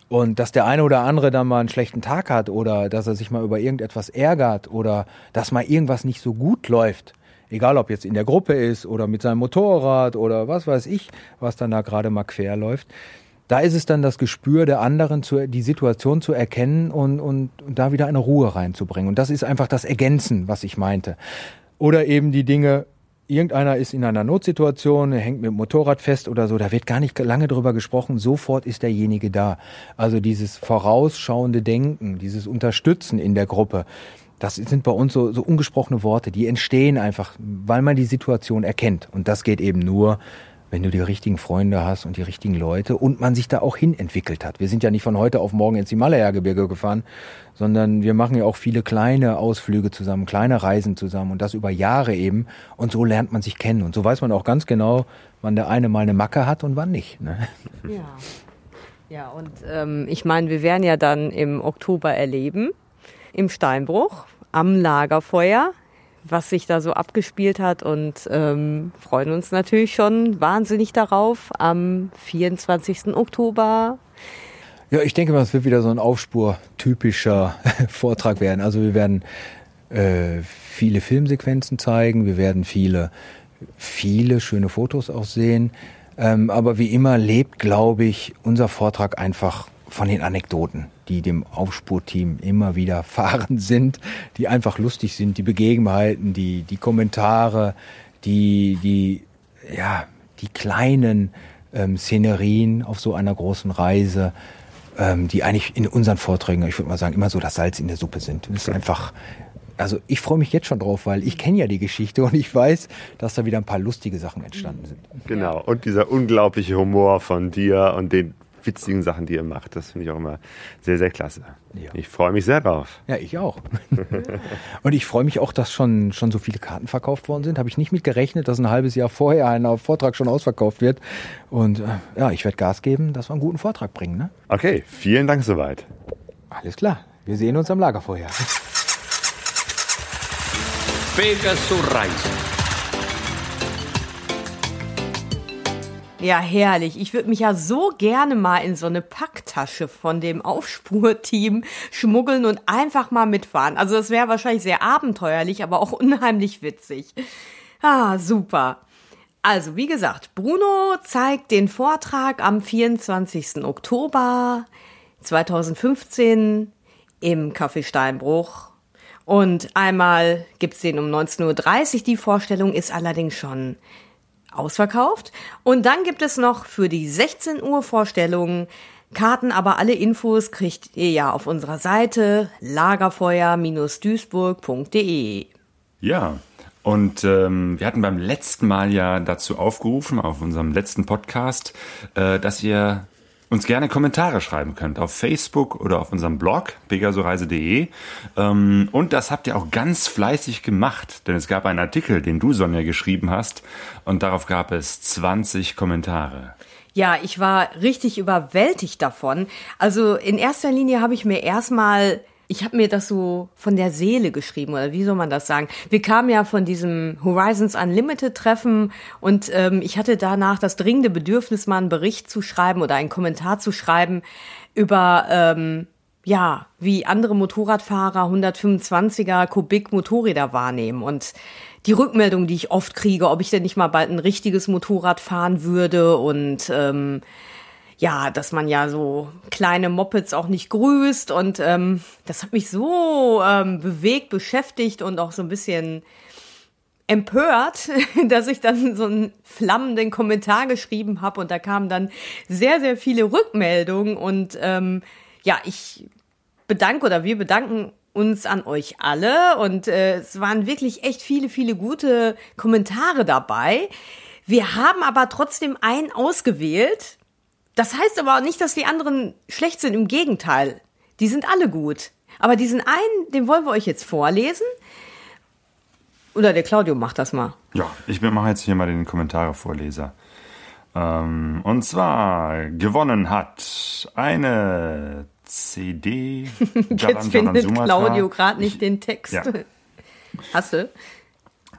A: Und dass der eine oder andere dann mal einen schlechten Tag hat oder dass er sich mal über irgendetwas ärgert oder dass mal irgendwas nicht so gut läuft, egal ob jetzt in der Gruppe ist oder mit seinem Motorrad oder was weiß ich, was dann da gerade mal quer läuft. Da ist es dann das Gespür der anderen, zu, die Situation zu erkennen und, und, und da wieder eine Ruhe reinzubringen. Und das ist einfach das Ergänzen, was ich meinte. Oder eben die Dinge, irgendeiner ist in einer Notsituation, hängt mit dem Motorrad fest oder so, da wird gar nicht lange drüber gesprochen, sofort ist derjenige da. Also dieses vorausschauende Denken, dieses Unterstützen in der Gruppe, das sind bei uns so, so ungesprochene Worte, die entstehen einfach, weil man die Situation erkennt. Und das geht eben nur, wenn du die richtigen Freunde hast und die richtigen Leute und man sich da auch hin entwickelt hat. Wir sind ja nicht von heute auf morgen ins Himalaya-Gebirge gefahren, sondern wir machen ja auch viele kleine Ausflüge zusammen, kleine Reisen zusammen und das über Jahre eben. Und so lernt man sich kennen. Und so weiß man auch ganz genau, wann der eine mal eine Macke hat und wann nicht. Ne?
C: Ja. Ja, und ähm, ich meine, wir werden ja dann im Oktober erleben, im Steinbruch, am Lagerfeuer, was sich da so abgespielt hat und ähm, freuen uns natürlich schon wahnsinnig darauf am 24. Oktober.
A: Ja, ich denke mal, es wird wieder so ein Aufspur-typischer Vortrag werden. Also wir werden äh, viele Filmsequenzen zeigen, wir werden viele, viele schöne Fotos auch sehen. Ähm, aber wie immer lebt, glaube ich, unser Vortrag einfach von den Anekdoten, die dem Aufspurteam immer wieder fahren sind, die einfach lustig sind, die Begebenheiten, die, die Kommentare, die, die, ja, die kleinen ähm, Szenerien auf so einer großen Reise, ähm, die eigentlich in unseren Vorträgen, ich würde mal sagen, immer so das Salz in der Suppe sind. Das ist einfach, also ich freue mich jetzt schon drauf, weil ich kenne ja die Geschichte und ich weiß, dass da wieder ein paar lustige Sachen entstanden sind.
D: Genau, und dieser unglaubliche Humor von dir und den witzigen Sachen, die ihr macht. Das finde ich auch immer sehr, sehr klasse. Ja. Ich freue mich sehr drauf.
A: Ja, ich auch. und ich freue mich auch, dass schon, schon so viele Karten verkauft worden sind. Habe ich nicht mit gerechnet, dass ein halbes Jahr vorher ein Vortrag schon ausverkauft wird. Und äh, ja, ich werde Gas geben, dass wir einen guten Vortrag bringen. Ne?
D: Okay, vielen Dank soweit.
A: Alles klar. Wir sehen uns am Lagerfeuer.
E: Pegasus Reisen.
C: Ja, herrlich. Ich würde mich ja so gerne mal in so eine Packtasche von dem Aufspurteam schmuggeln und einfach mal mitfahren. Also das wäre wahrscheinlich sehr abenteuerlich, aber auch unheimlich witzig. Ah, super. Also, wie gesagt, Bruno zeigt den Vortrag am 24. Oktober 2015 im Café Steinbruch. Und einmal gibt's den um 19.30 Uhr. Die Vorstellung ist allerdings schon ausverkauft. Und dann gibt es noch für die 16 Uhr Vorstellungen Karten, aber alle Infos kriegt ihr ja auf unserer Seite lagerfeuer-duisburg.de.
B: Ja, Und ähm, wir hatten beim letzten Mal ja dazu aufgerufen, auf unserem letzten Podcast, äh, dass ihr uns gerne Kommentare schreiben könnt auf Facebook oder auf unserem Blog pegasoreise.de. Ähm, und das habt ihr auch ganz fleißig gemacht, denn es gab einen Artikel, den du, Sonja, geschrieben hast und darauf gab es 20 Kommentare.
C: Ja, ich war richtig überwältigt davon. Also in erster Linie habe ich mir erstmal ich habe mir das so von der Seele geschrieben oder wie soll man das sagen? Wir kamen ja von diesem Horizons Unlimited Treffen und ähm, ich hatte danach das dringende Bedürfnis, mal einen Bericht zu schreiben oder einen Kommentar zu schreiben über ähm, ja wie andere Motorradfahrer 125er Kubik Motorräder wahrnehmen und die Rückmeldung, die ich oft kriege, ob ich denn nicht mal bald ein richtiges Motorrad fahren würde und ähm, ja, dass man ja so kleine Mopeds auch nicht grüßt und ähm, das hat mich so ähm, bewegt, beschäftigt und auch so ein bisschen empört, dass ich dann so einen flammenden Kommentar geschrieben habe und da kamen dann sehr, sehr viele Rückmeldungen und ähm, ja, ich bedanke oder wir bedanken uns an euch alle und äh, es waren wirklich echt viele, viele gute Kommentare dabei. Wir haben aber trotzdem einen ausgewählt, das heißt aber auch nicht, dass die anderen schlecht sind. Im Gegenteil. Die sind alle gut. Aber diesen einen, den wollen wir euch jetzt vorlesen. Oder der Claudio macht das mal.
B: Ja, ich mache jetzt hier mal den Kommentare-Vorleser. Ähm, und zwar gewonnen hat eine CD.
C: jetzt findet Claudio gerade nicht den Text. Ja. Hast du?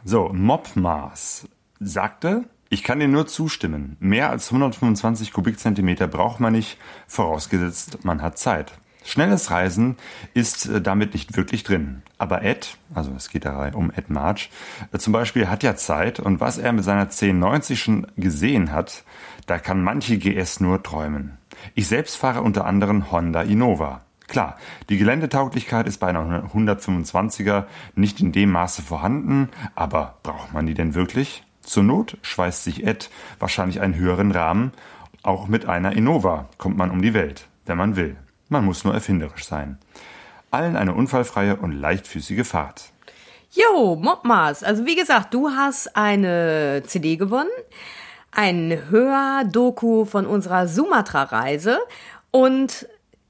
B: So, Mobmaß sagte, ich kann dir nur zustimmen. Mehr als 125 Kubikzentimeter braucht man nicht, vorausgesetzt man hat Zeit. Schnelles Reisen ist äh, damit nicht wirklich drin. Aber Ed, also es geht da um Ed March, äh, zum Beispiel hat ja Zeit und was er mit seiner 1090 schon gesehen hat, da kann manche GS nur träumen. Ich selbst fahre unter anderem Honda Innova. Klar, die Geländetauglichkeit ist bei einer 125er nicht in dem Maße vorhanden, aber braucht man die denn wirklich? Zur Not schweißt sich Ed wahrscheinlich einen höheren Rahmen. Auch mit einer Innova kommt man um die Welt, wenn man will. Man muss nur erfinderisch sein. Allen eine unfallfreie und leichtfüßige Fahrt.
C: Jo, Mobmas. Also wie gesagt, du hast eine CD gewonnen, ein Hördoku von unserer Sumatra-Reise und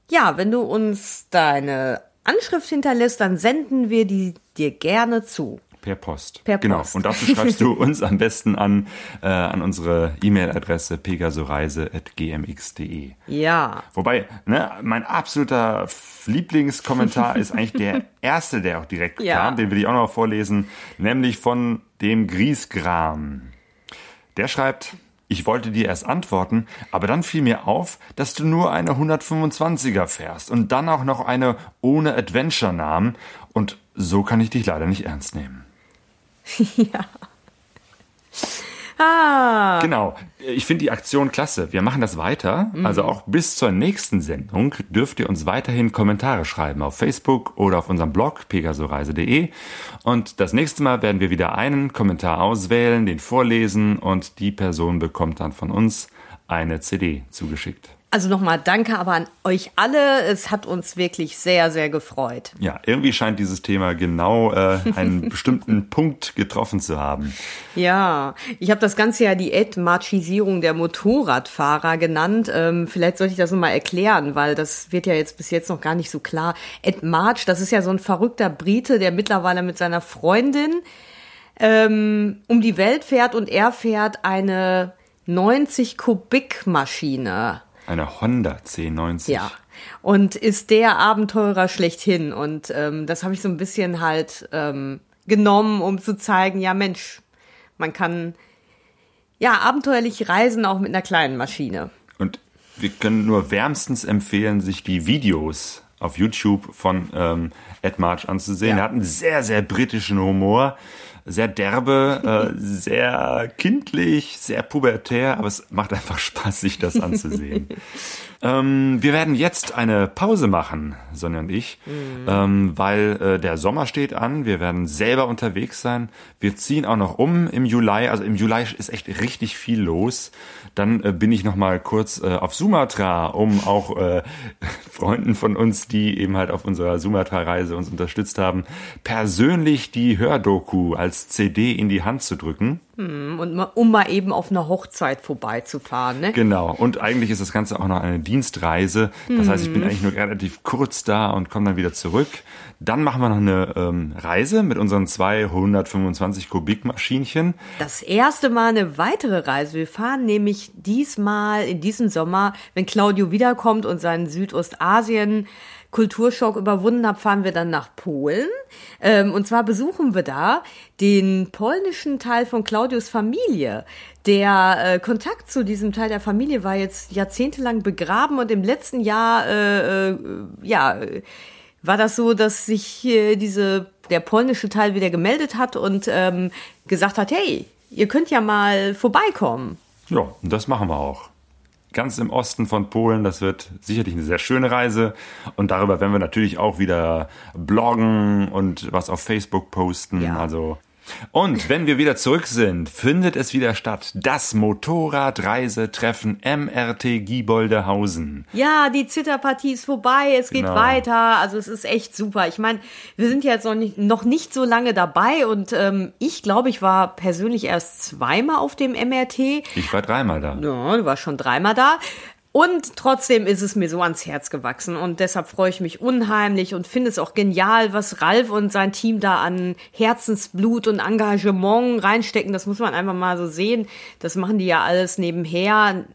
C: ja, wenn du uns deine Anschrift hinterlässt, dann senden wir die dir gerne zu.
B: Per Post.
C: Per
B: genau.
C: Post.
B: Und dazu schreibst du uns am besten an, äh, an unsere E-Mail-Adresse pegasoreise.gmx.de.
C: Ja.
B: Wobei, ne, mein absoluter Lieblingskommentar ist eigentlich der erste, der auch direkt ja. kam. Den will ich auch noch vorlesen. Nämlich von dem Griesgram. Der schreibt, ich wollte dir erst antworten, aber dann fiel mir auf, dass du nur eine 125er fährst und dann auch noch eine ohne Adventure-Namen und so kann ich dich leider nicht ernst nehmen.
C: ja. Ah.
B: Genau. Ich finde die Aktion klasse. Wir machen das weiter. Mhm. Also auch bis zur nächsten Sendung dürft ihr uns weiterhin Kommentare schreiben auf Facebook oder auf unserem Blog pegasoreise.de. Und das nächste Mal werden wir wieder einen Kommentar auswählen, den vorlesen und die Person bekommt dann von uns eine CD zugeschickt.
C: Also nochmal danke aber an euch alle. Es hat uns wirklich sehr, sehr gefreut.
B: Ja, irgendwie scheint dieses Thema genau äh, einen bestimmten Punkt getroffen zu haben.
C: Ja, ich habe das Ganze ja die Entmarchisierung der Motorradfahrer genannt. Ähm, vielleicht sollte ich das nochmal erklären, weil das wird ja jetzt bis jetzt noch gar nicht so klar. Ed March, das ist ja so ein verrückter Brite, der mittlerweile mit seiner Freundin ähm, um die Welt fährt und er fährt eine 90 Kubik Maschine.
B: Eine Honda C90.
C: Ja. Und ist der Abenteurer schlechthin. Und ähm, das habe ich so ein bisschen halt ähm, genommen, um zu zeigen, ja Mensch, man kann ja abenteuerlich reisen, auch mit einer kleinen Maschine.
B: Und wir können nur wärmstens empfehlen, sich die Videos auf YouTube von ähm, Ed March anzusehen. Ja. Er hat einen sehr, sehr britischen Humor sehr derbe, äh, sehr kindlich, sehr pubertär, aber es macht einfach Spaß, sich das anzusehen. Ähm, wir werden jetzt eine Pause machen, Sonja und ich, ähm, weil äh, der Sommer steht an. Wir werden selber unterwegs sein. Wir ziehen auch noch um im Juli. Also im Juli ist echt richtig viel los. Dann äh, bin ich noch mal kurz äh, auf Sumatra, um auch äh, Freunden von uns, die eben halt auf unserer Sumatra-Reise uns unterstützt haben, persönlich die Hördoku als CD in die Hand zu drücken.
C: Und mal, um mal eben auf einer Hochzeit vorbeizufahren, ne?
B: Genau. Und eigentlich ist das Ganze auch noch eine Dienstreise. Das heißt, ich bin eigentlich nur relativ kurz da und komme dann wieder zurück. Dann machen wir noch eine ähm, Reise mit unseren 225 Kubikmaschinchen.
C: Das erste Mal eine weitere Reise. Wir fahren nämlich diesmal in diesem Sommer, wenn Claudio wiederkommt und seinen Südostasien Kulturschock überwunden hat, fahren wir dann nach Polen. Ähm, und zwar besuchen wir da den polnischen Teil von Claudius Familie. Der äh, Kontakt zu diesem Teil der Familie war jetzt jahrzehntelang begraben und im letzten Jahr, äh, äh, ja, war das so, dass sich diese, der polnische Teil wieder gemeldet hat und ähm, gesagt hat, hey, ihr könnt ja mal vorbeikommen.
B: Ja, das machen wir auch. Ganz im Osten von Polen. Das wird sicherlich eine sehr schöne Reise. Und darüber werden wir natürlich auch wieder bloggen und was auf Facebook posten.
C: Ja.
B: Also. Und wenn wir wieder zurück sind, findet es wieder statt. Das Motorradreisetreffen MRT Gieboldehausen.
C: Ja, die Zitterpartie ist vorbei, es geht
B: Genau.
C: weiter. Also es ist echt super. Ich meine, wir sind ja jetzt noch nicht, noch nicht so lange dabei und ähm, ich glaube, ich war persönlich erst zweimal auf dem MRT.
B: Ich war dreimal da.
C: Ja, du warst schon dreimal da. Und trotzdem ist es mir so ans Herz gewachsen und deshalb freue ich mich unheimlich und finde es auch genial, was Ralf und sein Team da an Herzensblut und Engagement reinstecken. Das muss man einfach mal so sehen. Das machen die ja alles nebenher,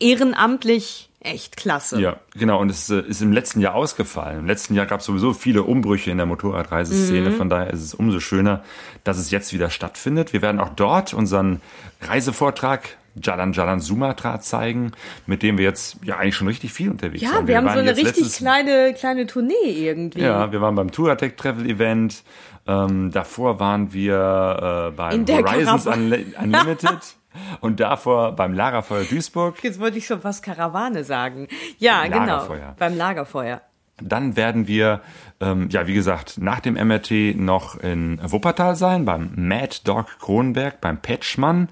C: ehrenamtlich, echt klasse.
B: Ja, genau. Und es äh, ist im letzten Jahr ausgefallen. Im letzten Jahr gab es sowieso viele Umbrüche in der Motorradreiseszene. Von daher ist es umso schöner, dass es jetzt wieder stattfindet. Wir werden auch dort unseren Reisevortrag Jalan Jalan Sumatra zeigen, mit dem wir jetzt ja eigentlich schon richtig viel unterwegs
C: Ja,
B: waren.
C: wir, haben so eine richtig
B: letztes-
C: kleine, kleine Tournee irgendwie.
B: Ja, wir waren beim Touratec Travel Event. Ähm, davor waren wir äh, beim Horizons. Unli- Unlimited. Und davor beim Lagerfeuer Duisburg.
C: Jetzt wollte ich schon fast Karawane sagen. Ja,
B: Lagerfeuer.
C: genau. Beim Lagerfeuer.
B: Dann werden wir, ähm, ja, wie gesagt, nach dem MRT noch in Wuppertal sein, beim Mad Dog Kronenberg, beim Petschmann.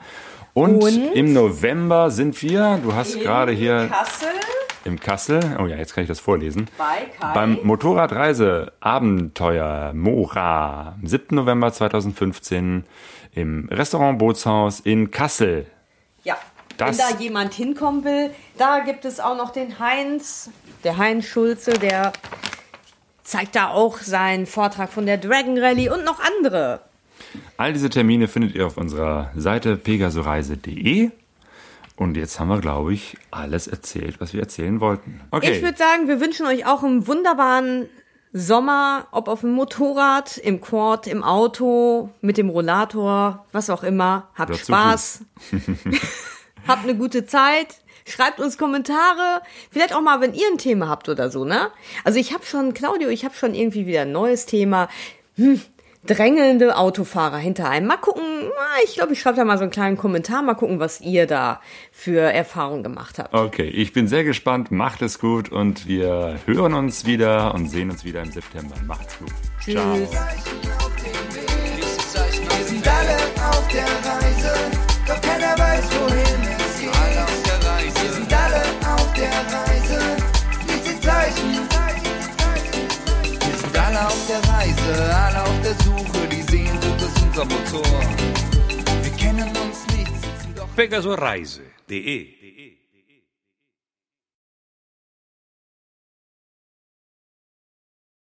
B: Und,
C: Und?
B: im November sind wir, du hast gerade hier
C: Kassel
B: im Kassel, oh ja, jetzt kann ich das vorlesen,
C: bei Kai.
B: beim Motorradreise Abenteuer Mora am 7. November 2015 im Restaurant Bootshaus in Kassel.
C: Ja,
B: Das-
C: wenn da jemand hinkommen will, da gibt es auch noch den Heinz, der Heinz Schulze, der zeigt da auch seinen Vortrag von der Dragon Rally und noch andere.
B: All diese Termine findet ihr auf unserer Seite pegasoreise.de. Und jetzt haben wir, glaube ich, alles erzählt, was wir erzählen wollten. Okay.
C: Ich würde sagen, wir wünschen euch auch einen wunderbaren Sommer, ob auf dem Motorrad, im Quad, im Auto, mit dem Rollator, was auch immer. Habt
B: Oder
C: Spaß. habt eine gute Zeit. Schreibt uns Kommentare. Vielleicht auch mal, wenn ihr ein Thema habt oder so, ne? Also ich habe schon, Claudio, ich habe schon irgendwie wieder ein neues Thema. Hm, drängelnde Autofahrer hinter einem. Mal gucken, ich glaube, ich schreibe da mal so einen kleinen Kommentar. Mal gucken, was ihr da für Erfahrungen gemacht habt.
B: Okay, ich bin sehr gespannt. Macht es gut und wir hören uns wieder und sehen uns wieder im September. Macht's gut. Ciao.
C: Tschüss.
F: Wir sind alle auf der Reise, der Reise, alle auf der Suche, die Sehnsucht ist unser Motor. Wir kennen uns nicht, sitzen doch
E: pegasoreise.de